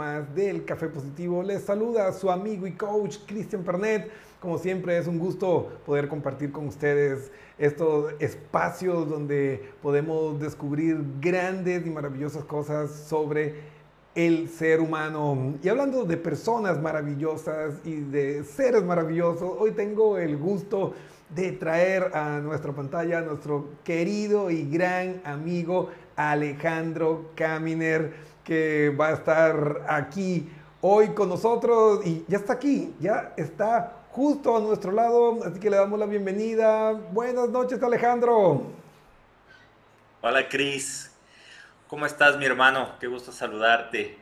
del Café Positivo. Les saluda su amigo y coach Cristian Pernet. Como siempre es un gusto poder compartir con ustedes estos espacios donde podemos descubrir grandes y maravillosas cosas sobre el ser humano. Y hablando de personas maravillosas y de seres maravillosos, hoy tengo el gusto de traer a nuestra pantalla a nuestro querido y gran amigo Alejandro Caminer que va a estar aquí hoy con nosotros y ya está aquí, ya está justo a nuestro lado, así que le damos la bienvenida. Buenas noches Alejandro. Hola Cris, ¿cómo estás mi hermano? Qué gusto saludarte.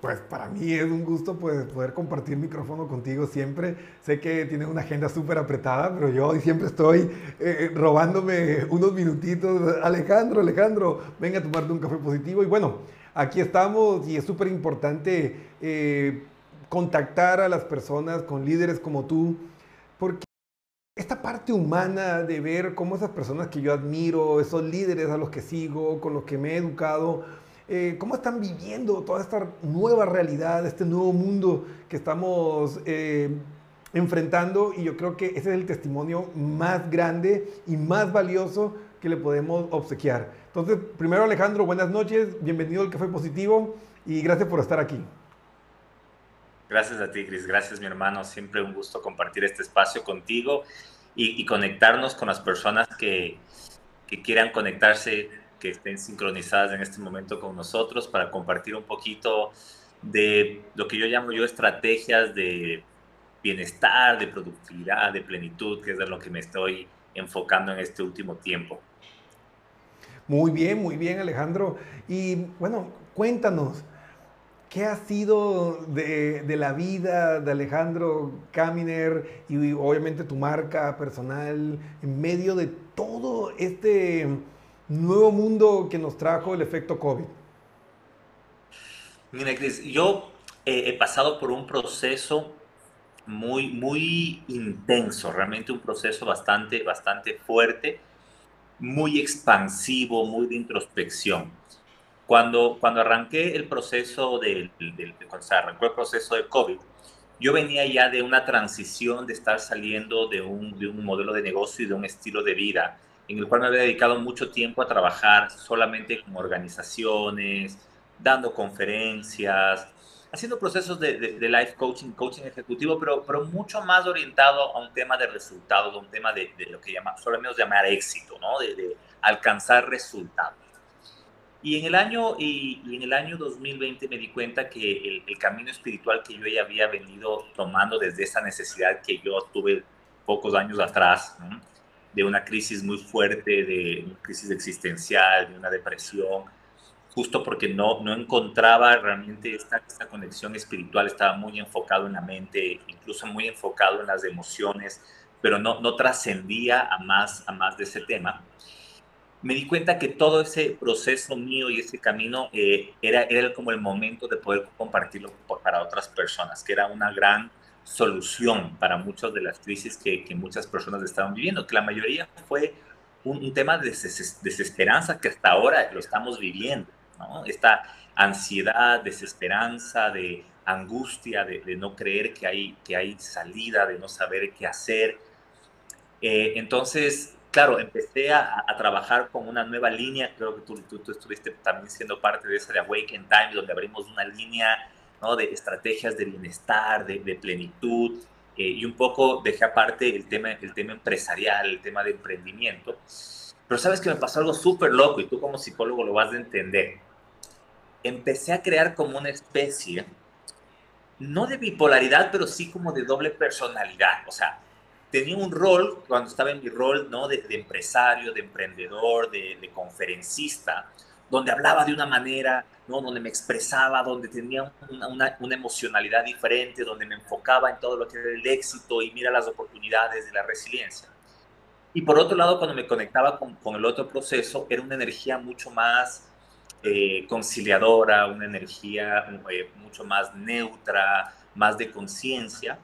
Pues para mí es un gusto pues, poder compartir micrófono contigo siempre. Sé que tienes una agenda súper apretada, pero yo siempre estoy eh, robándome unos minutitos. Alejandro, Alejandro, venga a tomarte un café positivo. Y bueno, aquí estamos y es súper importante eh, contactar a las personas con líderes como tú, porque esta parte humana de ver cómo esas personas que yo admiro, esos líderes a los que sigo, con los que me he educado, eh, cómo están viviendo toda esta nueva realidad, este nuevo mundo que estamos eh, enfrentando y yo creo que ese es el testimonio más grande y más valioso que le podemos obsequiar. Entonces, primero Alejandro, buenas noches, bienvenido al Café Positivo y gracias por estar aquí. Gracias a ti, Cris. Gracias, mi hermano. Siempre un gusto compartir este espacio contigo y, conectarnos con las personas que, que, quieran conectarse, que estén sincronizadas en este momento con nosotros para compartir un poquito de lo que yo llamo yo estrategias de bienestar, de productividad, de plenitud, que es de lo que me estoy enfocando en este último tiempo. Muy bien, muy bien Alejandro. Y bueno, cuéntanos, ¿qué ha sido de, la vida de Alejandro Caminer y obviamente tu marca personal en medio de todo este nuevo mundo que nos trajo el efecto COVID? Mira, Cris, yo he pasado por un proceso muy, muy intenso, realmente un proceso bastante, bastante fuerte muy expansivo, muy de introspección. Cuando, cuando arranqué el proceso del, cuando se arrancó el proceso de COVID, yo venía ya de una transición de estar saliendo de un, de un modelo de negocio y de un estilo de vida en el cual me había dedicado mucho tiempo a trabajar solamente con organizaciones, dando conferencias, haciendo procesos de, de, life coaching, coaching ejecutivo, pero, pero mucho más orientado a un tema de resultados, a un tema de, de lo que llama, solemos llamar éxito, ¿no? De, alcanzar resultados. Y en el año, y, en el año 2020 me di cuenta que el, el, camino espiritual que yo ya había venido tomando desde esa necesidad que yo tuve pocos años atrás, de una crisis muy fuerte, de una crisis existencial, de una depresión, justo porque no, no encontraba realmente esta, esta conexión espiritual, estaba muy enfocado en la mente, incluso muy enfocado en las emociones, pero no, no trascendía a más, a más de ese tema. Me di cuenta que todo ese proceso mío y ese camino eh, era, era como el momento de poder compartirlo para otras personas, que era una gran solución para muchas de las crisis que, que muchas personas estaban viviendo, que la mayoría fue un, un tema de desesperanza que hasta ahora lo estamos viviendo esta ansiedad, desesperanza, de angustia, de, no creer que hay, que hay salida, de no saber qué hacer. Eh, entonces, claro, empecé a, trabajar con una nueva línea, creo que tú, tú, estuviste también siendo parte de esa de Awaken Time, donde abrimos una línea ¿no? de estrategias de bienestar, de, plenitud, eh, y un poco dejé aparte el tema, el tema empresarial, el tema de emprendimiento. Pero sabes que me pasó algo súper loco y tú como psicólogo lo vas a entender empecé a crear como una especie, no de bipolaridad, pero sí como de doble personalidad. O sea, tenía un rol, cuando estaba en mi rol, ¿no? De, empresario, de emprendedor, de, conferencista, donde hablaba de una manera, ¿no? Donde me expresaba, donde tenía una, emocionalidad diferente, donde me enfocaba en todo lo que era el éxito y mira las oportunidades de la resiliencia. Y por otro lado, cuando me conectaba con, con el otro proceso, era una energía mucho más eh, conciliadora, una energía eh, mucho más neutra, más de conciencia.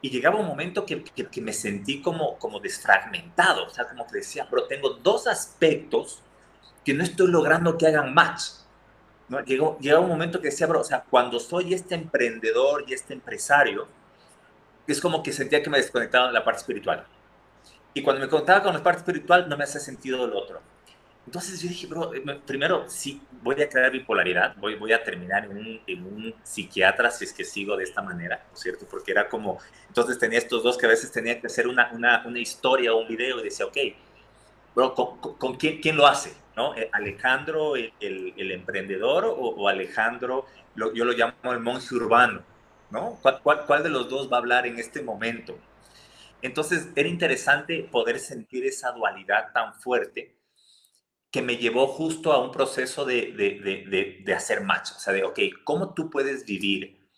Y llegaba un momento que, que, me sentí como, como desfragmentado, o sea, como que decía, pero tengo dos aspectos que no estoy logrando que hagan match. ¿no? Llegó, llega un momento que decía, bro, o sea, cuando soy este emprendedor y este empresario, es como que sentía que me desconectaba de la parte espiritual. Y cuando me conectaba con la parte espiritual, no me hacía sentido lo otro. Entonces yo dije, bro, eh, primero, sí, voy a crear bipolaridad, voy, voy a terminar en un, en un, psiquiatra si es que sigo de esta manera, ¿no es cierto? Porque era como, entonces tenía estos dos que a veces tenía que hacer una, una, una historia o un video y decía, ok, bro, ¿con, con quién, quién, lo hace? ¿no? Eh, ¿Alejandro el, el, el emprendedor o, o Alejandro, lo, yo lo llamo el monje urbano? ¿no? ¿Cuál, cuál, ¿Cuál de los dos va a hablar en este momento? Entonces era interesante poder sentir esa dualidad tan fuerte que me llevó justo a un proceso de, de, de, de, hacer match, o sea, de, ok, ¿cómo tú puedes vivir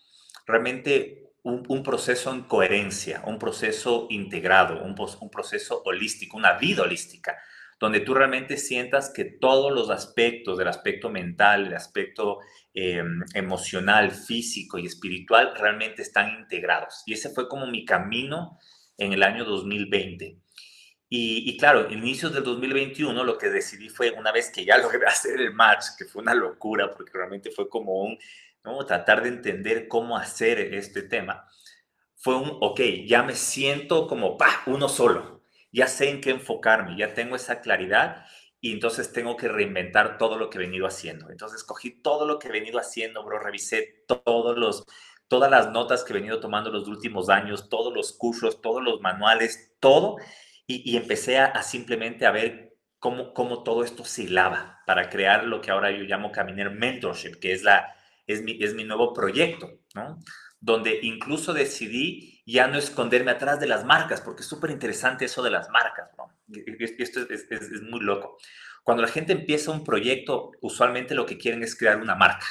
realmente un, un proceso en coherencia, un proceso integrado, un, un, proceso holístico, una vida holística, donde tú realmente sientas que todos los aspectos del aspecto mental, el aspecto eh, emocional, físico y espiritual realmente están integrados. Y ese fue como mi camino en el año 2020. Y, y, claro, inicios del 2021 lo que decidí fue, una vez que ya logré hacer el match, que fue una locura, porque realmente fue como un, ¿no? tratar de entender cómo hacer este tema, fue un, ok, ya me siento como, pa, uno solo, ya sé en qué enfocarme, ya tengo esa claridad y entonces tengo que reinventar todo lo que he venido haciendo. Entonces cogí todo lo que he venido haciendo, bro, revisé todos los, todas las notas que he venido tomando los últimos años, todos los cursos, todos los manuales, todo, y, empecé a, a, simplemente a ver cómo, cómo todo esto se hilaba para crear lo que ahora yo llamo Caminer Mentorship, que es, la, es, mi, es mi nuevo proyecto, ¿no? Donde incluso decidí ya no esconderme atrás de las marcas, porque es súper interesante eso de las marcas, ¿no? Esto es, es, es muy loco. Cuando la gente empieza un proyecto, usualmente lo que quieren es crear una marca.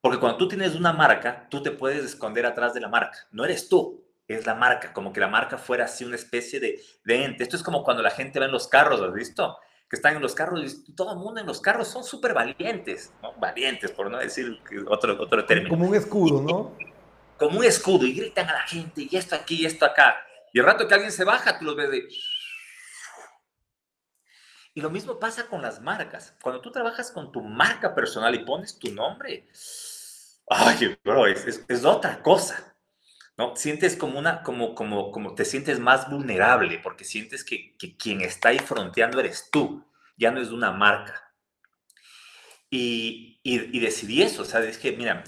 Porque cuando tú tienes una marca, tú te puedes esconder atrás de la marca. No eres tú, es la marca, como que la marca fuera así una especie de, de ente. Esto es como cuando la gente ve en los carros, ¿has visto? Que están en los carros y todo el mundo en los carros son súper valientes, ¿no? Valientes, por no decir otro, otro término. Como un escudo, ¿no? Como un escudo y gritan a la gente y esto aquí y esto acá. Y el rato que alguien se baja, tú los ves de... Y lo mismo pasa con las marcas. Cuando tú trabajas con tu marca personal y pones tu nombre, ay, bro, es, es, es otra cosa. ¿No? Sientes como una, como, como, como te sientes más vulnerable porque sientes que, que quien está ahí fronteando eres tú, ya no es una marca. Y, y, y, decidí eso, o sea, es que, mira,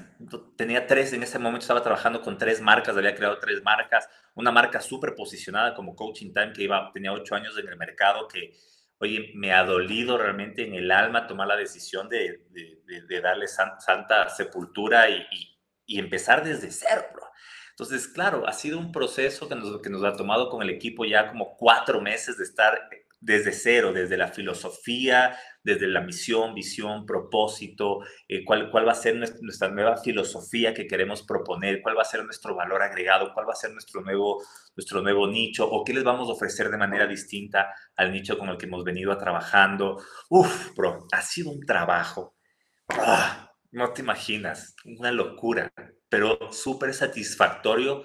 tenía tres, en ese momento estaba trabajando con tres marcas, había creado tres marcas, una marca súper posicionada como Coaching Time, que iba, tenía ocho años en el mercado, que, oye, me ha dolido realmente en el alma tomar la decisión de, de, de, de darle san, santa sepultura y, y, empezar desde cero, bro. Entonces, claro, ha sido un proceso que nos, ha tomado con el equipo ya como cuatro meses de estar desde cero, desde la filosofía, desde la misión, visión, propósito, eh, cuál, va a ser nuestra, nueva filosofía que queremos proponer, cuál va a ser nuestro valor agregado, cuál va a ser nuestro nuevo, nuestro nuevo nicho o qué les vamos a ofrecer de manera distinta al nicho con el que hemos venido a trabajando. Uf, bro, ha sido un trabajo. Ah, no te imaginas, una locura, pero súper satisfactorio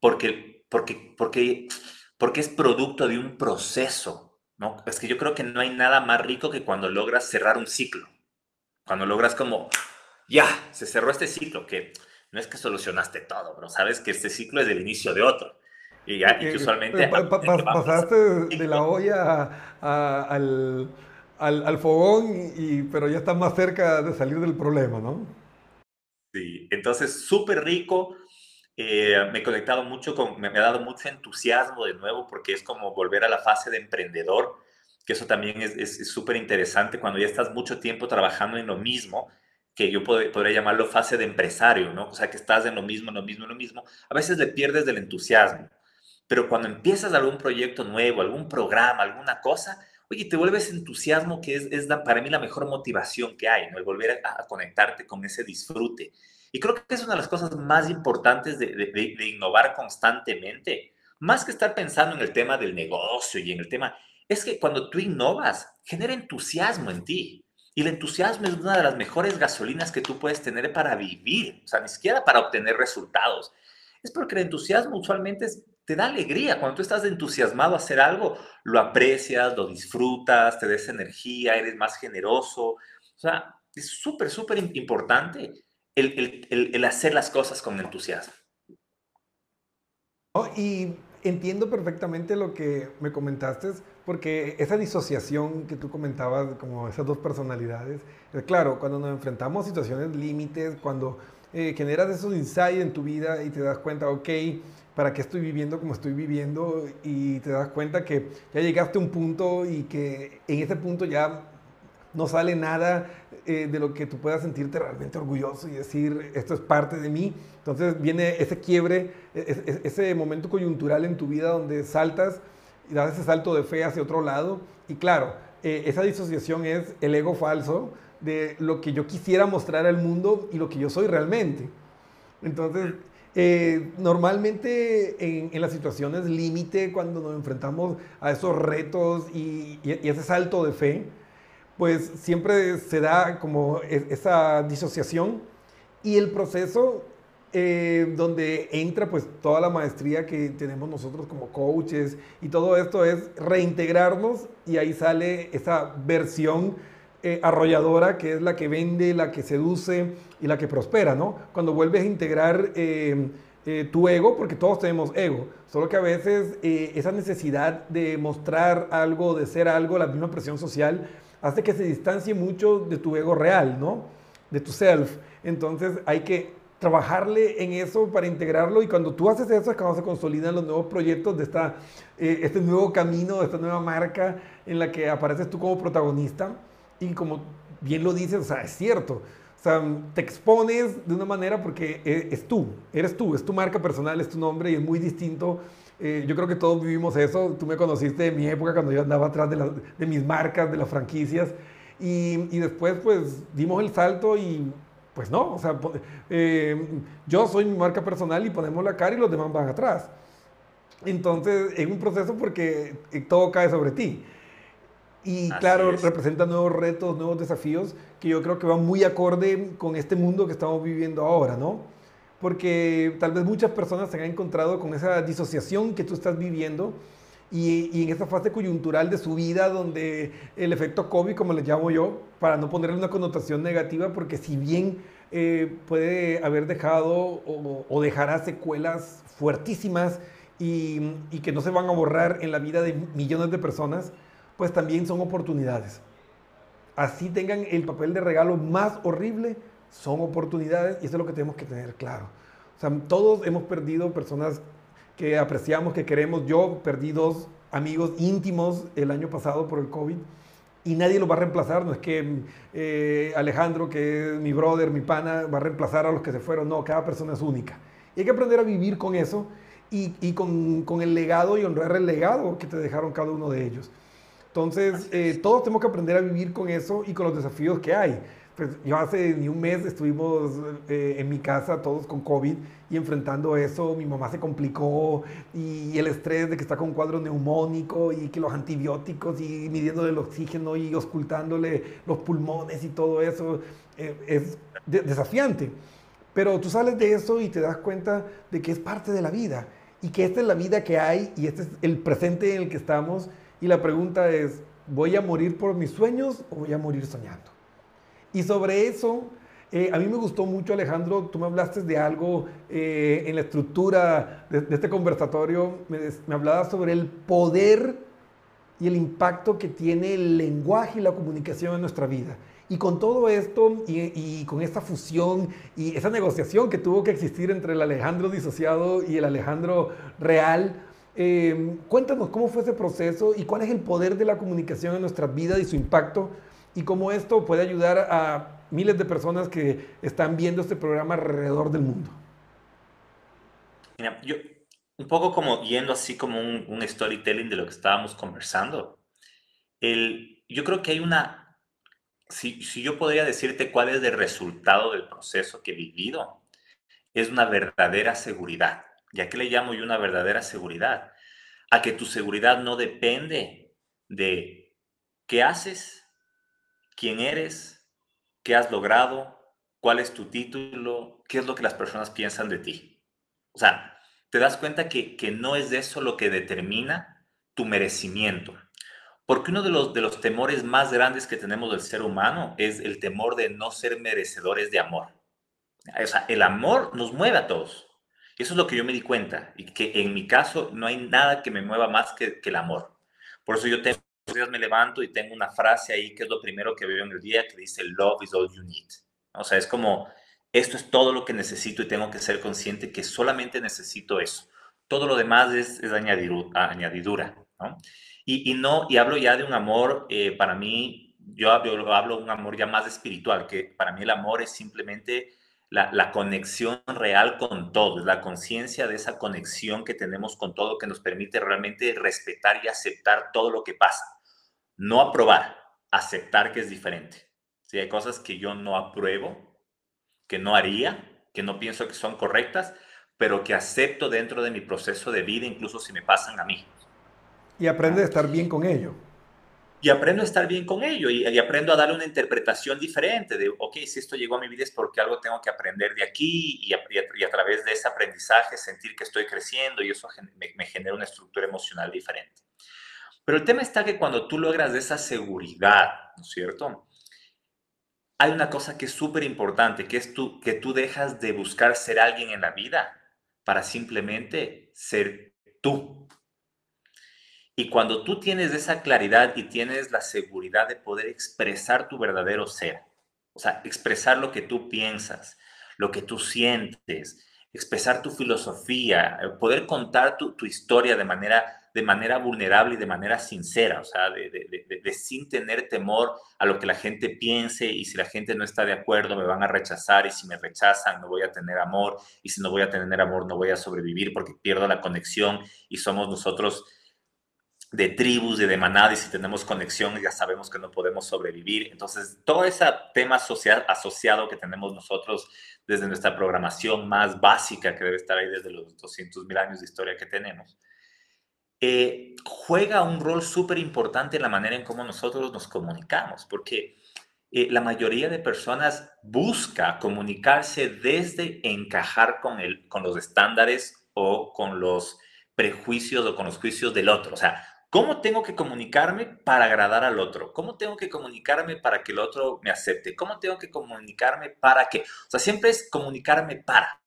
porque, porque, porque, porque es producto de un proceso, ¿no? Es que yo creo que no hay nada más rico que cuando logras cerrar un ciclo, cuando logras como, ya, se cerró este ciclo, que no es que solucionaste todo, pero sabes que este ciclo es el inicio de otro. Y, ya, y que usualmente... Eh, pa, pa, pasaste de la olla a, a, al, al, al, fogón, y, pero ya estás más cerca de salir del problema, ¿no? Sí, entonces súper rico. Eh, me he conectado mucho con, me, me, ha dado mucho entusiasmo de nuevo porque es como volver a la fase de emprendedor, que eso también es súper interesante cuando ya estás mucho tiempo trabajando en lo mismo, que yo pod podría llamarlo fase de empresario, ¿no? O sea, que estás en lo mismo, en lo mismo, en lo mismo. A veces le pierdes del entusiasmo, pero cuando empiezas algún proyecto nuevo, algún programa, alguna cosa, oye, te vuelves entusiasmo, que es, es la, para mí la mejor motivación que hay, ¿no? El volver a, a, conectarte con ese disfrute. Y creo que es una de las cosas más importantes de, de, de, de, innovar constantemente, más que estar pensando en el tema del negocio y en el tema, es que cuando tú innovas, genera entusiasmo en ti. Y el entusiasmo es una de las mejores gasolinas que tú puedes tener para vivir, o sea, ni siquiera para obtener resultados. Es porque el entusiasmo usualmente es te da alegría. Cuando tú estás entusiasmado a hacer algo, lo aprecias, lo disfrutas, te des energía, eres más generoso. O sea, es súper, súper importante el, el, el, hacer las cosas con entusiasmo. y entiendo perfectamente lo que me comentaste, porque esa disociación que tú comentabas, como esas dos personalidades, eh, claro, cuando nos enfrentamos a situaciones límites, cuando eh, generas esos insights en tu vida y te das cuenta, ok, ¿para qué estoy viviendo como estoy viviendo? Y te das cuenta que ya llegaste a un punto y que en ese punto ya no sale nada eh, de lo que tú puedas sentirte realmente orgulloso y decir, esto es parte de mí. Entonces viene ese quiebre, e, e, e, ese momento coyuntural en tu vida donde saltas y das ese salto de fe hacia otro lado. Y claro, eh, esa disociación es el ego falso de lo que yo quisiera mostrar al mundo y lo que yo soy realmente. Entonces, eh, normalmente en, las situaciones límite, cuando nos enfrentamos a esos retos y, y ese salto de fe, pues siempre se da como esa disociación y el proceso eh, donde entra pues toda la maestría que tenemos nosotros como coaches y todo esto es reintegrarnos y ahí sale esa versión eh, arrolladora que es la que vende, la que seduce y la que prospera, ¿no? Cuando vuelves a integrar eh, tu ego, porque todos tenemos ego, solo que a veces esa necesidad de mostrar algo, de ser algo, la misma presión social, hace que se distancie mucho de tu ego real, ¿no? De tu self. Entonces hay que trabajarle en eso para integrarlo y cuando tú haces eso es cuando se consolidan los nuevos proyectos de esta, eh, este nuevo camino, de esta nueva marca en la que apareces tú como protagonista y como bien lo dices, o sea, es cierto. O sea, te expones de una manera porque e, es, tú, eres tú, es tu marca personal, es tu nombre y es muy distinto eh, yo creo que todos vivimos eso. Tú me conociste de mi época cuando yo andaba atrás de, de mis marcas, de las franquicias. Y, y, después, pues, dimos el salto y, pues, no. O sea, eh, yo soy mi marca personal y ponemos la cara y los demás van atrás. Entonces, es un proceso porque eh, todo cae sobre ti. Y claro, representa nuevos retos, nuevos desafíos que yo creo que van muy acorde con este mundo que estamos viviendo ahora, ¿no? porque tal vez muchas personas se han encontrado con esa disociación que tú estás viviendo y, en esa fase coyuntural de su vida donde el efecto COVID, como le llamo yo, para no ponerle una connotación negativa, porque si bien eh, puede haber dejado o, dejará secuelas fuertísimas y, y que no se van a borrar en la vida de millones de personas, pues también son oportunidades. Así tengan el papel de regalo más horrible, son oportunidades y eso es lo que tenemos que tener claro. O sea, todos hemos perdido personas que apreciamos, que queremos. Yo perdí dos amigos íntimos el año pasado por el COVID y nadie lo va a reemplazar. No es que eh, Alejandro, que es mi brother, mi pana, va a reemplazar a los que se fueron. No, cada persona es única. Y hay que aprender a vivir con eso y, con, el legado y honrar el legado que te dejaron cada uno de ellos. Entonces, eh, todos tenemos que aprender a vivir con eso y con los desafíos que hay. Pues yo hace ni un mes estuvimos eh, en mi casa todos con COVID y enfrentando eso, mi mamá se complicó y el estrés de que está con un cuadro neumónico y que los antibióticos y midiéndole el oxígeno y ocultándole los pulmones y todo eso eh, es desafiante. Pero tú sales de eso y te das cuenta de que es parte de la vida y que esta es la vida que hay y este es el presente en el que estamos y la pregunta es, ¿voy a morir por mis sueños o voy a morir soñando? Y sobre eso, eh, a mí me gustó mucho, Alejandro, tú me hablaste de algo eh, en la estructura de, este conversatorio, me, me, hablabas sobre el poder y el impacto que tiene el lenguaje y la comunicación en nuestra vida. Y con todo esto y, con esta fusión y esa negociación que tuvo que existir entre el Alejandro disociado y el Alejandro real, eh, cuéntanos cómo fue ese proceso y cuál es el poder de la comunicación en nuestras vidas y su impacto y cómo esto puede ayudar a miles de personas que están viendo este programa alrededor del mundo. Mira, yo un poco como yendo así como un, storytelling de lo que estábamos conversando. El, yo creo que hay una, si, si yo podría decirte cuál es el resultado del proceso que he vivido, es una verdadera seguridad. ¿Y a qué le llamo yo una verdadera seguridad? A que tu seguridad no depende de qué haces, quién eres, qué has logrado, cuál es tu título, qué es lo que las personas piensan de ti. O sea, te das cuenta que, no es de eso lo que determina tu merecimiento Porque uno de los, de los temores más grandes que tenemos del ser humano es el temor de no ser merecedores de amor. O sea, el amor nos mueve a todos. Eso es lo que yo me di cuenta. Y que en mi caso no hay nada que me mueva más que, que el amor. Por eso yo tengo, días me levanto y tengo una frase ahí que es lo primero que veo en el día que dice, love is all you need. O sea, es como, esto es todo lo que necesito y tengo que ser consciente que solamente necesito eso. Todo lo demás es, es añadidura. ¿no? Y, no, y hablo ya de un amor, eh, para mí, yo, hablo, hablo de un amor ya más espiritual, que para mí el amor es simplemente la, la conexión real con todo, la conciencia de esa conexión que tenemos con todo que nos permite realmente respetar y aceptar todo lo que pasa. No aprobar, aceptar que es diferente. Si hay cosas que yo no apruebo, que no haría, que no pienso que son correctas, pero que acepto dentro de mi proceso de vida, incluso si me pasan a mí. Y aprende a estar bien con ello. Y aprendo a estar bien con ello y, aprendo a darle una interpretación diferente de, ok, si esto llegó a mi vida es porque algo tengo que aprender de aquí y a, través de ese aprendizaje sentir que estoy creciendo y eso me, me genera una estructura emocional diferente. Pero el tema está que cuando tú logras esa seguridad, ¿no es cierto? Hay una cosa que es súper importante, que es tú, que tú dejas de buscar ser alguien en la vida para simplemente ser tú. Y cuando tú tienes esa claridad y tienes la seguridad de poder expresar tu verdadero ser, o sea, expresar lo que tú piensas, lo que tú sientes, expresar tu filosofía, eh, poder contar tu, historia de manera, de manera vulnerable y de manera sincera, o sea, de, de, sin tener temor a lo que la gente piense y si la gente no está de acuerdo me van a rechazar y si me rechazan no voy a tener amor y si no voy a tener amor no voy a sobrevivir porque pierdo la conexión y somos nosotros de tribus, de, de y si tenemos conexión ya sabemos que no podemos sobrevivir. Entonces, todo ese tema social, asociado que tenemos nosotros desde nuestra programación más básica, que debe estar ahí desde los 200 mil años de historia que tenemos, eh, juega un rol súper importante en la manera en cómo nosotros nos comunicamos, porque eh, la mayoría de personas busca comunicarse desde encajar con, el, con los estándares o con los prejuicios o con los juicios del otro. O sea, ¿Cómo tengo que comunicarme para agradar al otro? ¿Cómo tengo que comunicarme para que el otro me acepte? ¿Cómo tengo que comunicarme para qué? O sea, siempre es comunicarme para.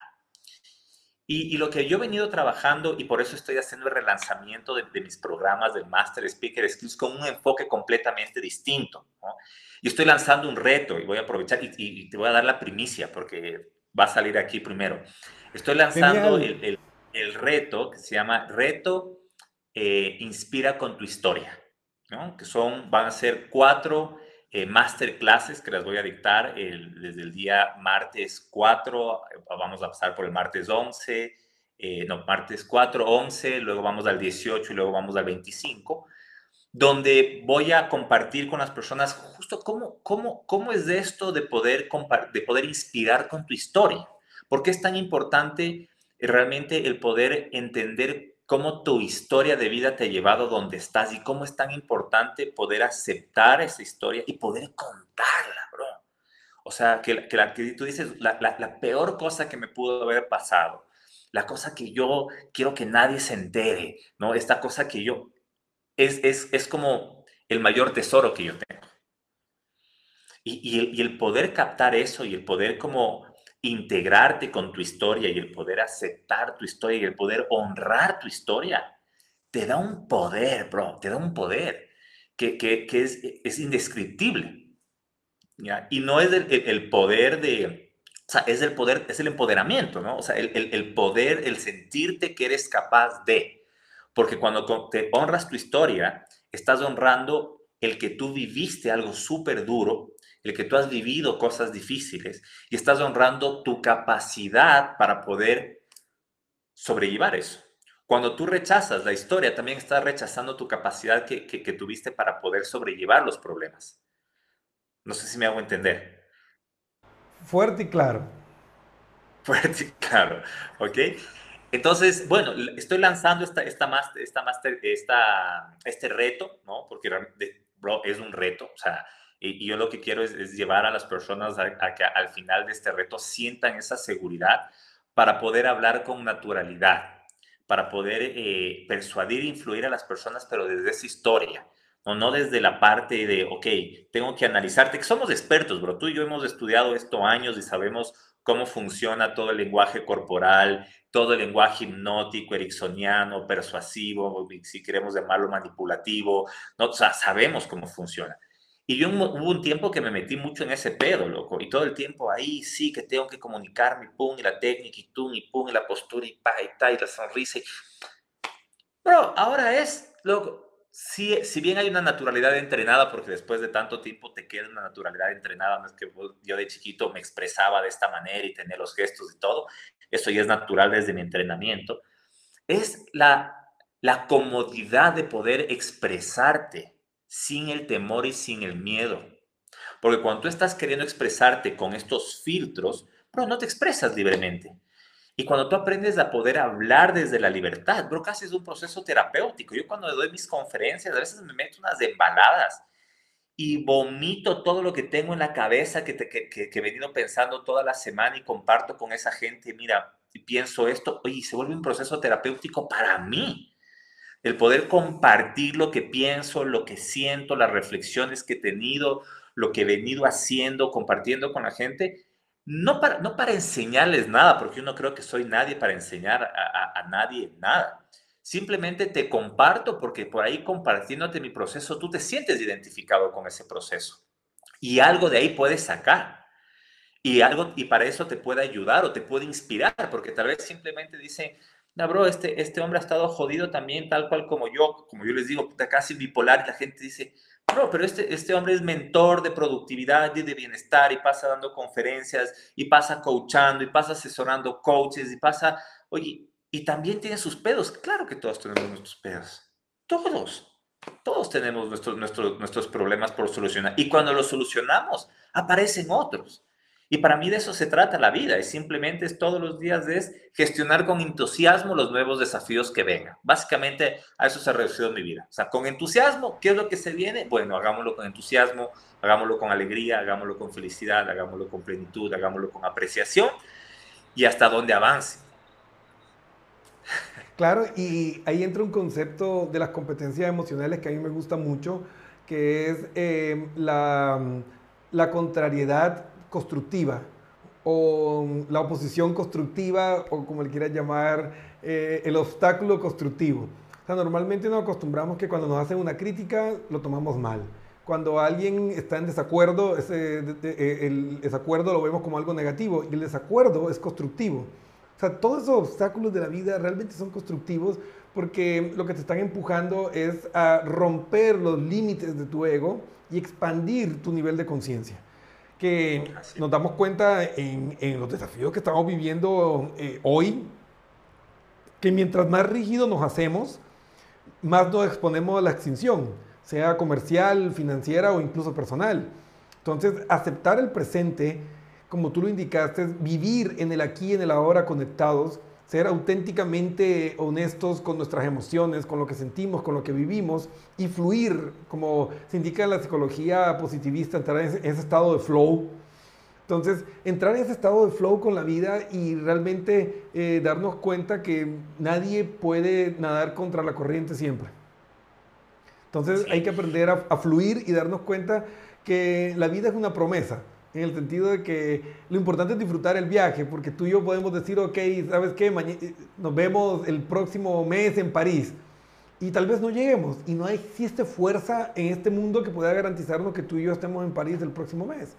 Y, lo que yo he venido trabajando, y por eso estoy haciendo el relanzamiento de, mis programas del Master Speaker Skills con un enfoque completamente distinto. Y estoy lanzando un reto, y voy a aprovechar, y, te voy a dar la primicia, porque va a salir aquí primero. Estoy lanzando el, el reto que se llama Reto eh, inspira con tu historia, ¿no? que son, van a ser cuatro eh, masterclasses que las voy a dictar desde el día martes 4, eh, vamos a pasar por el martes 11, no, martes 4, 11, luego vamos al 18 y luego vamos al 25, donde voy a compartir con las personas justo cómo, cómo, cómo es esto de poder, de poder inspirar con tu historia. ¿Por qué es tan importante realmente el poder entender cómo tu historia de vida te ha llevado donde estás y cómo es tan importante poder aceptar esa historia y poder contarla, bro. O sea, que, que, la, que tú dices, la, la, peor cosa que me pudo haber pasado, la cosa que yo quiero que nadie se entere, ¿no? Esta cosa que yo, es, es, es como el mayor tesoro que yo tengo. Y, y, el, y el poder captar eso y el poder como integrarte con tu historia y el poder aceptar tu historia y el poder honrar tu historia, te da un poder, bro, te da un poder que, que, es, es, indescriptible. ¿ya? Y no es el, el, poder de, o sea, es el poder, es el empoderamiento, ¿no? O sea, el, el, el poder, el sentirte que eres capaz de. Porque cuando te honras tu historia, estás honrando el que tú viviste algo súper duro el que tú has vivido cosas difíciles y estás honrando tu capacidad para poder sobrellevar eso. Cuando tú rechazas la historia, también estás rechazando tu capacidad que, tuviste para poder sobrellevar los problemas. No sé si me hago entender. Fuerte y claro. Fuerte y claro, ¿ok? Entonces, bueno, estoy lanzando esta, esta, master, esta, master, esta, este reto, ¿no? Porque bro, es un reto, o sea, y, yo lo que quiero es, llevar a las personas a, que al final de este reto sientan esa seguridad para poder hablar con naturalidad, para poder eh, persuadir e influir a las personas, pero desde esa historia, o no desde la parte de, ok, tengo que analizarte, que somos expertos, bro. Tú y yo hemos estudiado esto años y sabemos cómo funciona todo el lenguaje corporal, todo el lenguaje hipnótico, ericksoniano, persuasivo, si queremos llamarlo manipulativo, ¿no? o sea, sabemos cómo funciona. Y yo hubo un tiempo que me metí mucho en ese pedo, loco, y todo el tiempo ahí sí que tengo que comunicarme, pum, y la técnica, y tú, y pum, y la postura, y pa, y ta, y la sonrisa. Y... Pero ahora es, loco, si, si bien hay una naturalidad entrenada, porque después de tanto tiempo te queda una naturalidad entrenada, no es que yo de chiquito me expresaba de esta manera y tenía los gestos y todo, eso ya es natural desde mi entrenamiento, es la, la comodidad de poder expresarte sin el temor y sin el miedo. Porque cuando tú estás queriendo expresarte con estos filtros, pero no te expresas libremente. Y cuando tú aprendes a poder hablar desde la libertad, bro, casi es un proceso terapéutico. Yo cuando doy mis conferencias, a veces me meto unas embaladas y vomito todo lo que tengo en la cabeza que, he venido pensando toda la semana y comparto con esa gente. Mira, y pienso esto, oye, se vuelve un proceso terapéutico para mí. El poder compartir lo que pienso, lo que siento, las reflexiones que he tenido, lo que he venido haciendo, compartiendo con la gente, no para, no para enseñarles nada, porque yo no creo que soy nadie para enseñar a, nadie nada. Simplemente te comparto porque por ahí compartiéndote mi proceso, tú te sientes identificado con ese proceso y algo de ahí puedes sacar. Y algo y para eso te puede ayudar o te puede inspirar, porque tal vez simplemente dice, no, bro, este, este hombre ha estado jodido también, tal cual como yo, como yo les digo, casi bipolar, y la gente dice, no, pero este, este hombre es mentor de productividad y de bienestar y pasa dando conferencias y pasa coachando y pasa asesorando coaches y pasa, oye, y también tiene sus pedos. Claro que todos tenemos nuestros pedos. Todos. Todos tenemos nuestros, nuestros, nuestros problemas por solucionar. Y cuando los solucionamos, aparecen otros. Y para mí de eso se trata la vida, es simplemente es todos los días es gestionar con entusiasmo los nuevos desafíos que vengan. Básicamente a eso se ha reducido mi vida. O sea, con entusiasmo, ¿qué es lo que se viene? Bueno, hagámoslo con entusiasmo, hagámoslo con alegría, hagámoslo con felicidad, hagámoslo con plenitud, hagámoslo con apreciación y hasta donde avance. Claro, y ahí entra un concepto de las competencias emocionales que a mí me gusta mucho, que es eh, la, la contrariedad constructiva o la oposición constructiva o como le quieras llamar, eh, el obstáculo constructivo. O sea, normalmente nos acostumbramos que cuando nos hacen una crítica lo tomamos mal. Cuando alguien está en desacuerdo, ese, eh, el desacuerdo lo vemos como algo negativo y el desacuerdo es constructivo. O sea, todos esos obstáculos de la vida realmente son constructivos porque lo que te están empujando es a romper los límites de tu ego y expandir tu nivel de conciencia que nos damos cuenta en, los desafíos que estamos viviendo eh, hoy, que mientras más rígidos nos hacemos, más nos exponemos a la extinción, sea comercial, financiera o incluso personal. Entonces, aceptar el presente, como tú lo indicaste, vivir en el aquí y en el ahora conectados, ser auténticamente honestos con nuestras emociones, con lo que sentimos, con lo que vivimos y fluir, como se indica en la psicología positivista, entrar en ese, estado de flow. Entonces, entrar en ese estado de flow con la vida y realmente eh, darnos cuenta que nadie puede nadar contra la corriente siempre. Entonces, hay que aprender a fluir y darnos cuenta que la vida es una promesa en el sentido de que lo importante es disfrutar el viaje, porque tú y yo podemos decir, ok, ¿sabes qué? Eh, nos vemos el próximo mes en París. Y tal vez no lleguemos. Y no existe fuerza en este mundo que pueda garantizarnos que tú y yo estemos en París el próximo mes.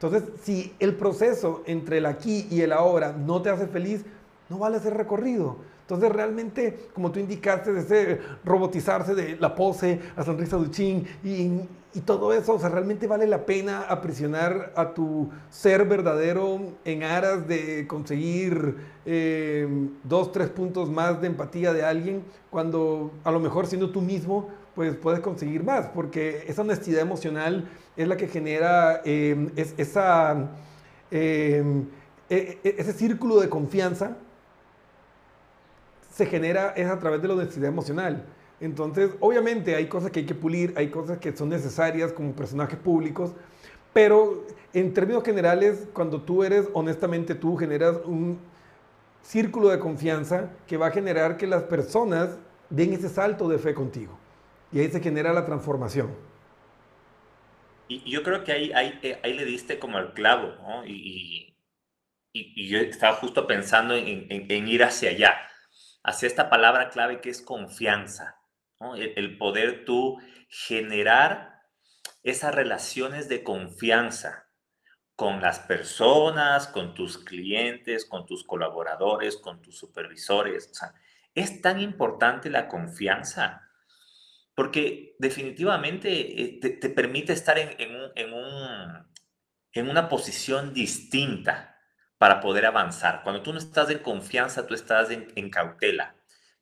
Entonces, si el proceso entre el aquí y el ahora no te hace feliz, no vale hacer recorrido. Entonces realmente, como tú indicaste, de ese robotizarse de la pose, la sonrisa de Ching y, todo eso, o sea, realmente vale la pena aprisionar a tu ser verdadero en aras de conseguir eh, dos, tres puntos más de empatía de alguien, cuando a lo mejor siendo tú mismo, pues puedes conseguir más, porque esa honestidad emocional es la que genera eh, eh, e, e, ese círculo de confianza se genera es a través de la honestidad emocional. Entonces, obviamente hay cosas que hay que pulir, hay cosas que son necesarias como personajes públicos, pero en términos generales, cuando tú eres honestamente tú, generas un círculo de confianza que va a generar que las personas den ese salto de fe contigo. Y ahí se genera la transformación. Y yo creo que ahí, ahí, ahí le diste como el clavo, ¿no? Y, y, yo estaba justo pensando en, en, ir hacia allá, hacia esta palabra clave que es confianza, el, poder tú generar esas relaciones de confianza con las personas, con tus clientes, con tus colaboradores, con tus supervisores. O sea, es tan importante la confianza porque definitivamente eh, te, permite estar en, en, una posición distinta para poder avanzar. Cuando tú no estás en confianza, tú estás en, cautela,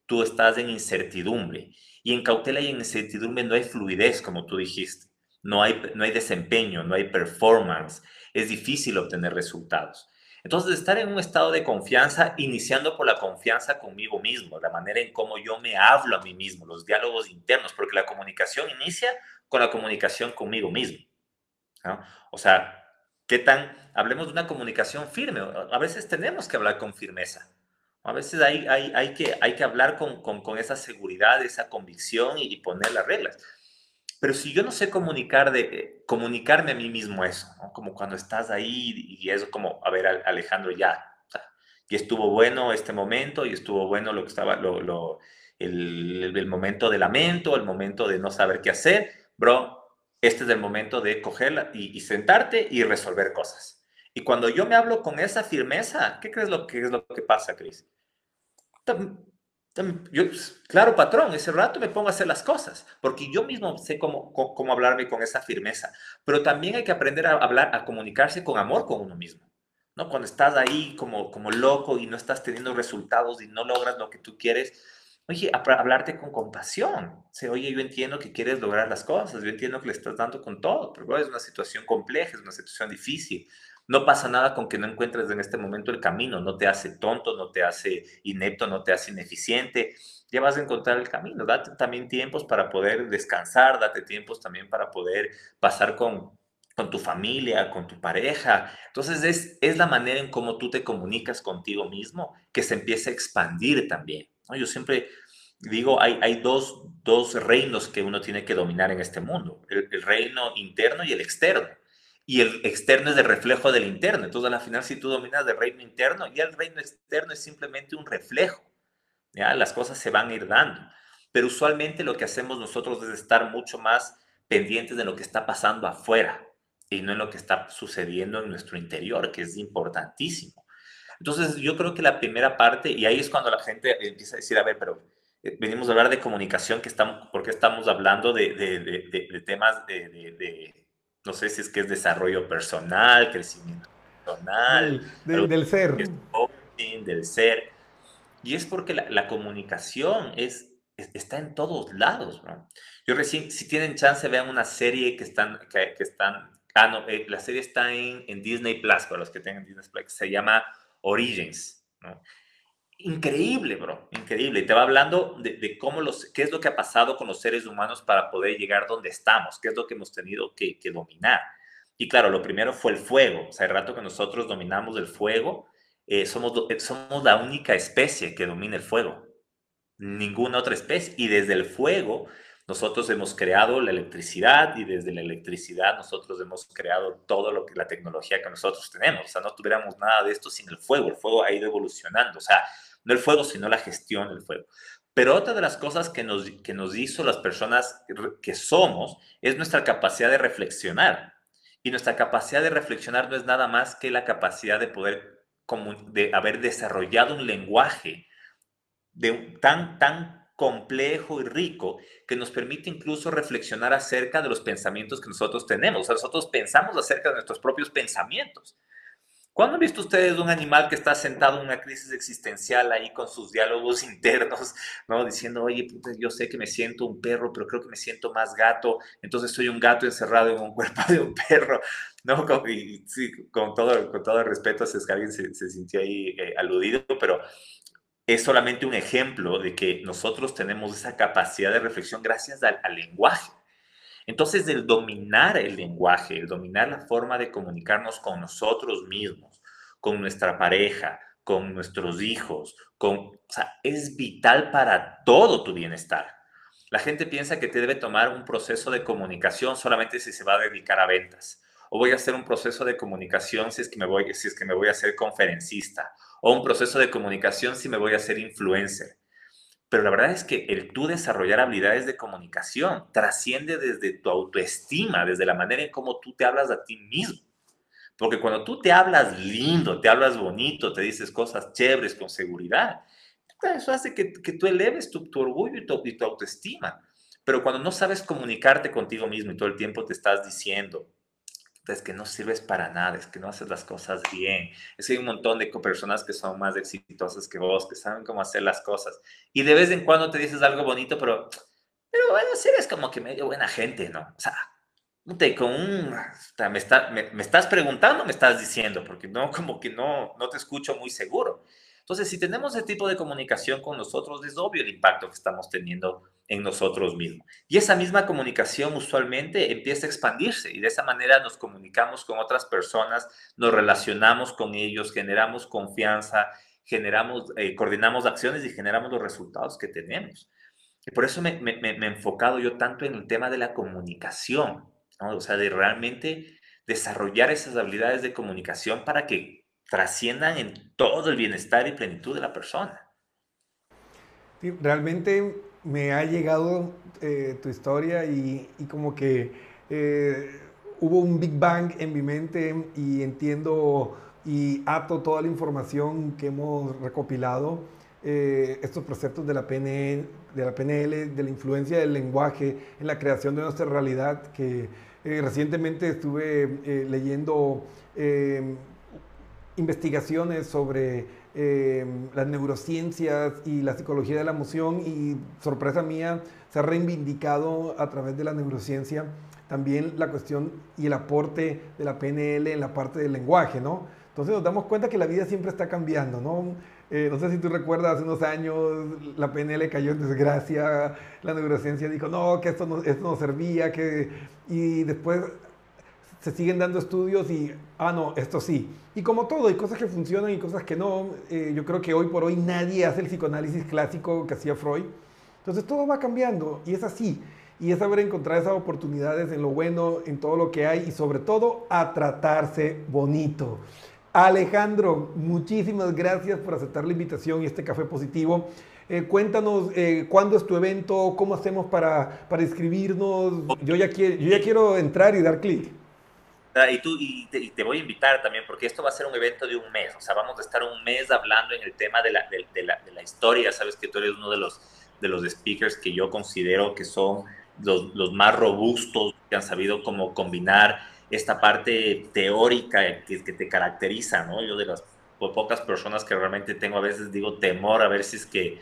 tú estás en incertidumbre. Y en cautela y en incertidumbre no hay fluidez, como tú dijiste. No hay, no hay desempeño, no hay performance. Es difícil obtener resultados. Entonces, estar en un estado de confianza, iniciando por la confianza conmigo mismo, la manera en cómo yo me hablo a mí mismo, los diálogos internos, porque la comunicación inicia con la comunicación conmigo mismo. O sea, ¿qué tan? Hablemos de una comunicación firme. A veces tenemos que hablar con firmeza. A veces hay, hay, hay, que, hay que hablar con, con, con esa seguridad, esa convicción y, y poner las reglas. Pero si yo no sé comunicar de, eh, comunicarme a mí mismo eso, como cuando estás ahí y eso como, a ver, Alejandro, ya, y estuvo bueno este momento, y estuvo bueno lo que estaba, lo, el, el, momento de lamento, el momento de no saber qué hacer, bro, este es el momento de cogerla y, sentarte y resolver cosas. Y cuando yo me hablo con esa firmeza, ¿qué crees lo que es lo que pasa, Cris? Yo, pues, claro, patrón, ese rato me pongo a hacer las cosas, porque yo mismo sé cómo, cómo, hablarme con esa firmeza, pero también hay que aprender a hablar, a comunicarse con amor con uno mismo, ¿no? Cuando estás ahí como, como loco y no estás teniendo resultados y no logras lo que tú quieres, oye, hablarte con compasión, o oye, yo entiendo que quieres lograr las cosas, yo entiendo que le estás dando con todo, pero es una situación compleja, es una situación difícil, no pasa nada con que no encuentres en este momento el camino, no te hace tonto, no te hace inepto, no te hace ineficiente. Ya vas a encontrar el camino. Date también tiempos para poder descansar, date tiempos también para poder pasar con, con tu familia, con tu pareja. Entonces es, es la manera en cómo tú te comunicas contigo mismo que se empieza a expandir también. Yo siempre digo, hay, hay dos, dos, reinos que uno tiene que dominar en este mundo, el reino interno y el externo y el externo es el reflejo del interno. Entonces, al final, si tú dominas el reino interno, y el reino externo es simplemente un reflejo. ¿ya? Las cosas se van a ir dando. Pero usualmente lo que hacemos nosotros es estar mucho más pendientes de lo que está pasando afuera y no en lo que está sucediendo en nuestro interior, que es importantísimo. Entonces, yo creo que la primera parte, y ahí es cuando la gente empieza a decir, a ver, pero eh, venimos a hablar de comunicación, que estamos, porque estamos hablando de, de, de, de temas de no sé si es que es desarrollo personal, crecimiento personal, del, ser. del ser. Y es porque la, comunicación es, está en todos lados. ¿no? Yo recién, si tienen chance, vean una serie que están, que, están, ah, no, eh, la serie está en, en, Disney Plus, para los que tengan Disney Plus, se llama Origins. increíble, bro, increíble. Y te va hablando de, cómo los, qué es lo que ha pasado con los seres humanos para poder llegar donde estamos, qué es lo que hemos tenido que, dominar. Y claro, lo primero fue el fuego. O sea, el rato que nosotros dominamos el fuego, eh, somos, eh, somos la única especie que domina el fuego. Ninguna otra especie. Y desde el fuego, nosotros hemos creado la electricidad y desde la electricidad nosotros hemos creado todo lo que la tecnología que nosotros tenemos. O sea, no tuviéramos nada de esto sin el fuego. El fuego ha ido evolucionando. O sea, no el fuego, sino la gestión del fuego. Pero otra de las cosas que nos, que nos hizo las personas que somos es nuestra capacidad de reflexionar. Y nuestra capacidad de reflexionar no es nada más que la capacidad de poder, de haber desarrollado un lenguaje de, tan, tan complejo y rico que nos permite incluso reflexionar acerca de los pensamientos que nosotros tenemos. O sea, nosotros pensamos acerca de nuestros propios pensamientos. ¿Cuándo han visto ustedes un animal que está sentado en una crisis existencial ahí con sus diálogos internos, ¿no? Diciendo, oye, yo sé que me siento un perro, pero creo que me siento más gato, entonces soy un gato encerrado en un cuerpo de un perro, ¿no? Con, y, sí, con, todo, con todo el respeto, si es que alguien se, se sintió ahí eh, aludido, pero es solamente un ejemplo de que nosotros tenemos esa capacidad de reflexión gracias al, lenguaje. Entonces, el dominar el lenguaje, el dominar la forma de comunicarnos con nosotros mismos, con nuestra pareja, con nuestros hijos, con, es vital para todo tu bienestar. La gente piensa que te debe tomar un proceso de comunicación solamente si se va a dedicar a ventas. O voy a hacer un proceso de comunicación si es que me voy, si es que me voy a hacer conferencista. O un proceso de comunicación si me voy a hacer influencer. Pero la verdad es que el tú desarrollar habilidades de comunicación trasciende desde tu autoestima, desde la manera en cómo tú te hablas a ti mismo. Porque cuando tú te hablas lindo, te hablas bonito, te dices cosas chéveres con seguridad, eso hace que, que tú eleves tu, tu orgullo y tu, y tu autoestima. Pero cuando no sabes comunicarte contigo mismo y todo el tiempo te estás diciendo, es que no sirves para nada, es que no haces las cosas bien. Es que hay un montón de personas que son más exitosas que vos, que saben cómo hacer las cosas. Y de vez en cuando te dices algo bonito, pero, pero bueno, si eres como que medio buena gente, ¿no? O sea, con un, me, está, me, me, estás preguntando, me estás diciendo, porque no, como que no, no te escucho muy seguro. Entonces, si tenemos ese tipo de comunicación con nosotros, es obvio el impacto que estamos teniendo en nosotros mismos. Y esa misma comunicación usualmente empieza a expandirse y de esa manera nos comunicamos con otras personas, nos relacionamos con ellos, generamos confianza, generamos, eh, coordinamos acciones y generamos los resultados que tenemos. Y por eso me, me, me, he enfocado yo tanto en el tema de la comunicación, ¿no? o sea, de realmente desarrollar esas habilidades de comunicación para que trasciendan en todo el bienestar y plenitud de la persona. Realmente me ha llegado eh, tu historia y, y, como que eh, hubo un Big Bang en mi mente y entiendo y ato toda la información que hemos recopilado, eh, estos preceptos de la, PNL, de la PNL, de la influencia del lenguaje en la creación de nuestra realidad, que eh, recientemente estuve eh, leyendo investigaciones sobre eh, las neurociencias y la psicología de la emoción y sorpresa mía se ha reivindicado a través de la neurociencia también la cuestión y el aporte de la PNL en la parte del lenguaje, ¿no? Entonces nos damos cuenta que la vida siempre está cambiando, ¿no? Eh, no sé si tú recuerdas, hace unos años la PNL cayó en desgracia, la neurociencia dijo, no, que esto no, esto no servía, que... y después se siguen dando estudios y, ah, no, esto sí. Y como todo, hay cosas que funcionan y cosas que no. Eh, yo creo que hoy por hoy nadie hace el psicoanálisis clásico que hacía Freud. Entonces todo va cambiando y es así. Y es saber encontrar esas oportunidades en lo bueno, en todo lo que hay y sobre todo a tratarse bonito. Alejandro, muchísimas gracias por aceptar la invitación y este café positivo. Eh, cuéntanos eh, cuándo es tu evento, cómo hacemos para, para inscribirnos. Yo ya, quiero, yo ya quiero entrar y dar clic. Y, tú, y te, voy a invitar también, porque esto va a ser un evento de un mes, o sea, vamos a estar un mes hablando en el tema de la, de, la, de la, historia, sabes que tú eres uno de los, de los speakers que yo considero que son los, los más robustos, que han sabido cómo combinar esta parte teórica que, que te caracteriza, ¿no? Yo de las pocas personas que realmente tengo a veces digo temor a ver si es que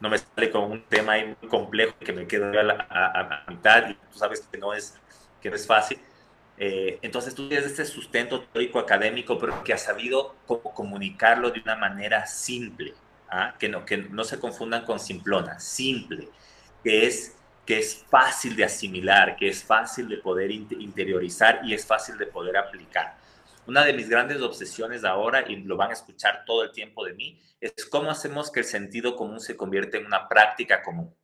no me sale con un tema ahí muy complejo que me quedo a, la, a, a mitad y tú sabes que no es, que no es fácil eh, entonces tú tienes este sustento teórico académico, pero que has sabido cómo comunicarlo de una manera simple, ¿ah? que, no, que no se confundan con simplona, simple, que es, que es fácil de asimilar, que es fácil de poder interiorizar y es fácil de poder aplicar. Una de mis grandes obsesiones ahora, y lo van a escuchar todo el tiempo de mí, es cómo hacemos que el sentido común se convierta en una práctica común.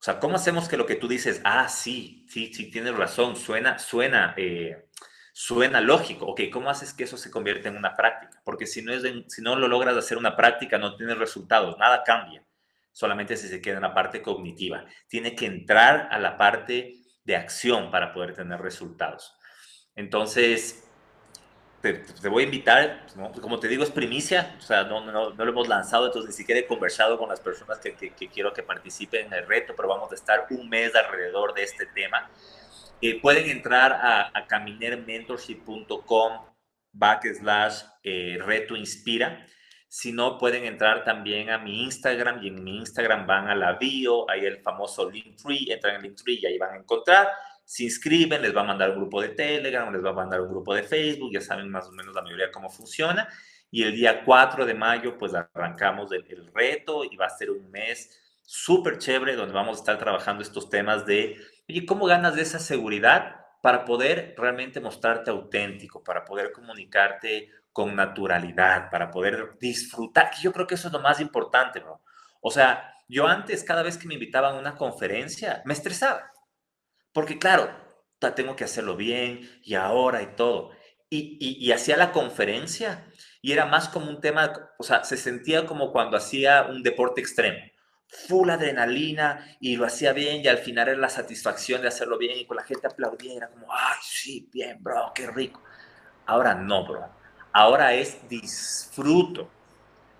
O sea, ¿cómo hacemos que lo que tú dices, ah, sí, sí, sí, tienes razón, suena, suena, eh, suena lógico? Ok, ¿cómo haces que eso se convierta en una práctica? Porque si no, es si no lo logras hacer una práctica, no tienes resultados, nada cambia. Solamente si se queda en la parte cognitiva. Tiene que entrar a la parte de acción para poder tener resultados. Entonces, te, voy a invitar, como te digo, es primicia, o sea, no, no, no, lo hemos lanzado, entonces ni siquiera he conversado con las personas que, que, quiero que participen en el reto, pero vamos a estar un mes alrededor de este tema. Eh, pueden entrar a, a caminermentorship.com backslash eh, reto inspira. Si no, pueden entrar también a mi Instagram y en mi Instagram van a la bio, ahí el famoso Linktree, entran en Linktree y ahí van a encontrar se inscriben, les va a mandar un grupo de Telegram, les va a mandar un grupo de Facebook, ya saben más o menos la mayoría cómo funciona. Y el día 4 de mayo, pues arrancamos el, el reto y va a ser un mes súper chévere donde vamos a estar trabajando estos temas de, oye, ¿cómo ganas de esa seguridad para poder realmente mostrarte auténtico, para poder comunicarte con naturalidad, para poder disfrutar? Yo creo que eso es lo más importante, ¿no? O sea, yo antes, cada vez que me invitaban a una conferencia, me estresaba. Porque claro, tengo que hacerlo bien y ahora y todo. Y, y, hacía la conferencia y era más como un tema, o sea, se sentía como cuando hacía un deporte extremo. Full adrenalina y lo hacía bien y al final era la satisfacción de hacerlo bien y con la gente aplaudiera como, ay, sí, bien, bro, qué rico. Ahora no, bro. Ahora es disfruto.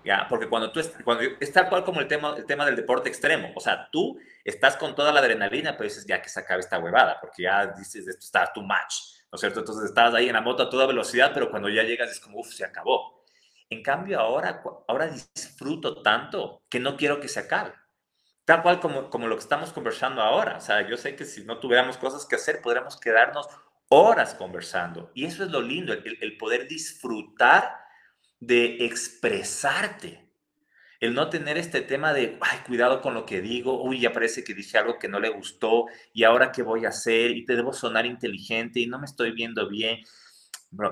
¿Ya? Porque cuando tú cuando es tal cual como el tema, el tema del deporte extremo, o sea, tú estás con toda la adrenalina, pero dices, ya que se acabe esta huevada, porque ya dices, esto está too much, ¿no es cierto? Entonces estás ahí en la moto a toda velocidad, pero cuando ya llegas es como, uff, se acabó. En cambio, ahora, ahora disfruto tanto que no quiero que se acabe. Tal cual como, como lo que estamos conversando ahora. O sea, yo sé que si no tuviéramos cosas que hacer, podríamos quedarnos horas conversando. Y eso es lo lindo, el, el poder disfrutar de expresarte. El no tener este tema de, ay, cuidado con lo que digo, uy, ya parece que dije algo que no le gustó y ahora qué voy a hacer y te debo sonar inteligente y no me estoy viendo bien.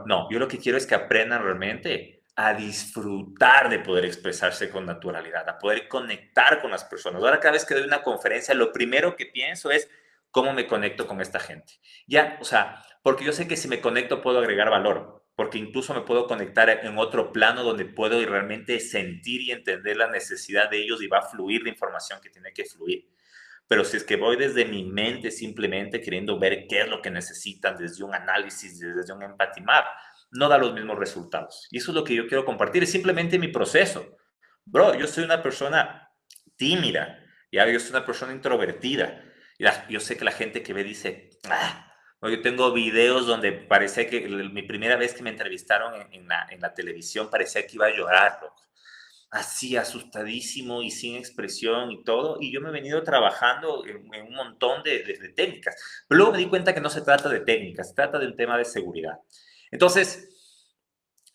no, yo lo que quiero es que aprendan realmente a disfrutar de poder expresarse con naturalidad, a poder conectar con las personas. Ahora cada vez que doy una conferencia, lo primero que pienso es cómo me conecto con esta gente. Ya, o sea, porque yo sé que si me conecto puedo agregar valor porque incluso me puedo conectar en otro plano donde puedo realmente sentir y entender la necesidad de ellos y va a fluir la información que tiene que fluir. Pero si es que voy desde mi mente simplemente queriendo ver qué es lo que necesitan desde un análisis, desde un empathy map, no da los mismos resultados. Y eso es lo que yo quiero compartir, es simplemente mi proceso. Bro, yo soy una persona tímida, ya yo soy una persona introvertida. Y yo sé que la gente que ve dice, ah, yo tengo videos donde parecía que mi primera vez que me entrevistaron en, la, televisión parecía que iba a llorar, así asustadísimo y sin expresión y todo. Y yo me he venido trabajando en, un montón de, técnicas. Pero luego me di cuenta que no se trata de técnicas, se trata de un tema de seguridad. Entonces,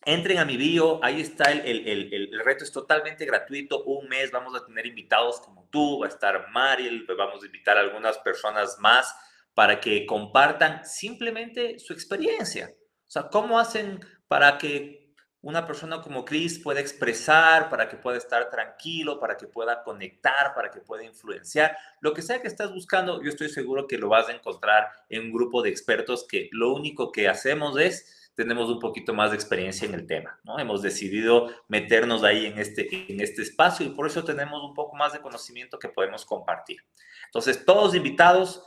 entren a mi bio, ahí está el, el, el, reto, es totalmente gratuito. Un mes vamos a tener invitados como tú, va a estar Mariel, vamos a invitar a algunas personas más para que compartan simplemente su experiencia. O sea, ¿cómo hacen para que una persona como Chris pueda expresar, para que pueda estar tranquilo, para que pueda conectar, para que pueda influenciar? Lo que sea que estás buscando, yo estoy seguro que lo vas a encontrar en un grupo de expertos que lo único que hacemos es tenemos un poquito más de experiencia en el tema, ¿no? Hemos decidido meternos ahí en este, en este espacio y por eso tenemos un poco más de conocimiento que podemos compartir. Entonces, todos invitados,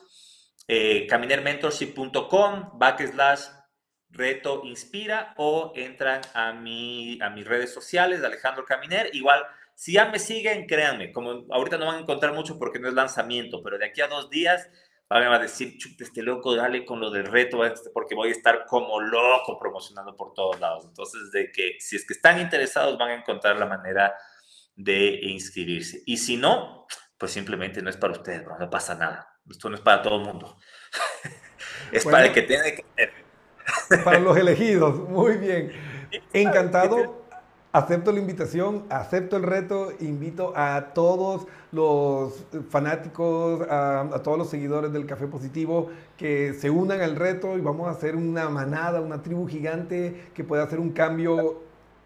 eh, caminermentorship.com, backslash reto inspira o entran a, mi, a mis redes sociales de Alejandro Caminer. Igual, si ya me siguen, créanme, como ahorita no van a encontrar mucho porque no es lanzamiento, pero de aquí a dos días van a decir, chute, este loco, dale con lo del reto, porque voy a estar como loco promocionando por todos lados. Entonces, de que si es que están interesados, van a encontrar la manera de inscribirse. Y si no, pues simplemente no es para ustedes, no pasa nada. Esto no es para todo el mundo. es para el que tiene que Para los elegidos, muy bien. Encantado. Acepto la invitación, acepto el reto, invito a todos los fanáticos, a, todos los seguidores del Café Positivo que se unan al reto y vamos a hacer una manada, una tribu gigante que pueda hacer un cambio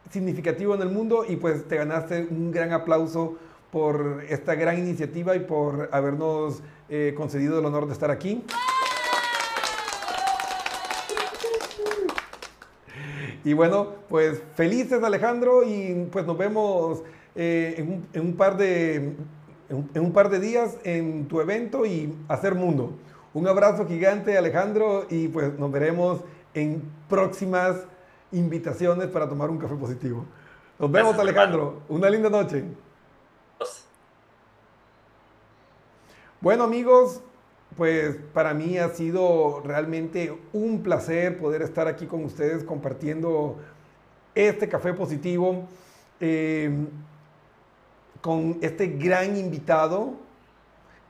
significativo en el mundo y pues te ganaste un gran aplauso por esta gran iniciativa y por habernos eh, concedido el honor de estar aquí. Y bueno, pues felices Alejandro y pues nos vemos eh, en, un, par de, en, un par de días en tu evento y hacer mundo. Un abrazo gigante Alejandro y pues nos veremos en próximas invitaciones para tomar un café positivo. Nos vemos Alejandro. Una linda noche. Bueno amigos, pues para mí ha sido realmente un placer poder estar aquí con ustedes compartiendo este café positivo em, con este gran invitado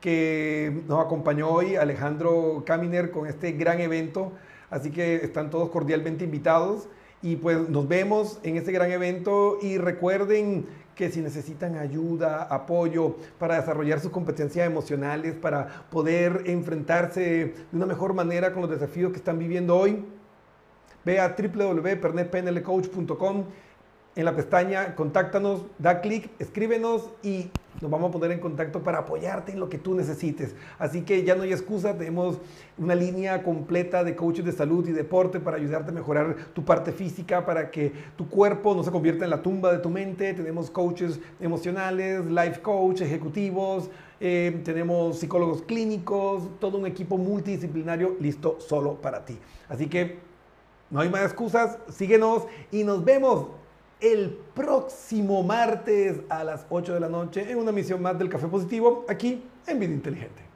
que nos acompañó hoy, Alejandro Caminer, con este gran evento. Así que están todos cordialmente invitados y pues nos vemos en este gran evento y recuerden que si necesitan ayuda, apoyo para desarrollar sus competencias emocionales, para poder enfrentarse de una mejor manera con los desafíos que están viviendo hoy, ve a www.pernetpnlcoach.com en la pestaña Contáctanos, da clic, escríbenos y nos vamos a poner en contacto para apoyarte en lo que tú necesites. Así que ya no hay excusa, tenemos una línea completa de coaches de salud y deporte para ayudarte a mejorar tu parte física, para que tu cuerpo no se convierta en la tumba de tu mente. Tenemos coaches emocionales, life coach, ejecutivos, eh, tenemos psicólogos clínicos, todo un equipo multidisciplinario listo solo para ti. Así que no hay más excusas, síguenos y nos vemos el próximo martes a las 8 de la noche en una misión más del Café Positivo aquí en Vida Inteligente.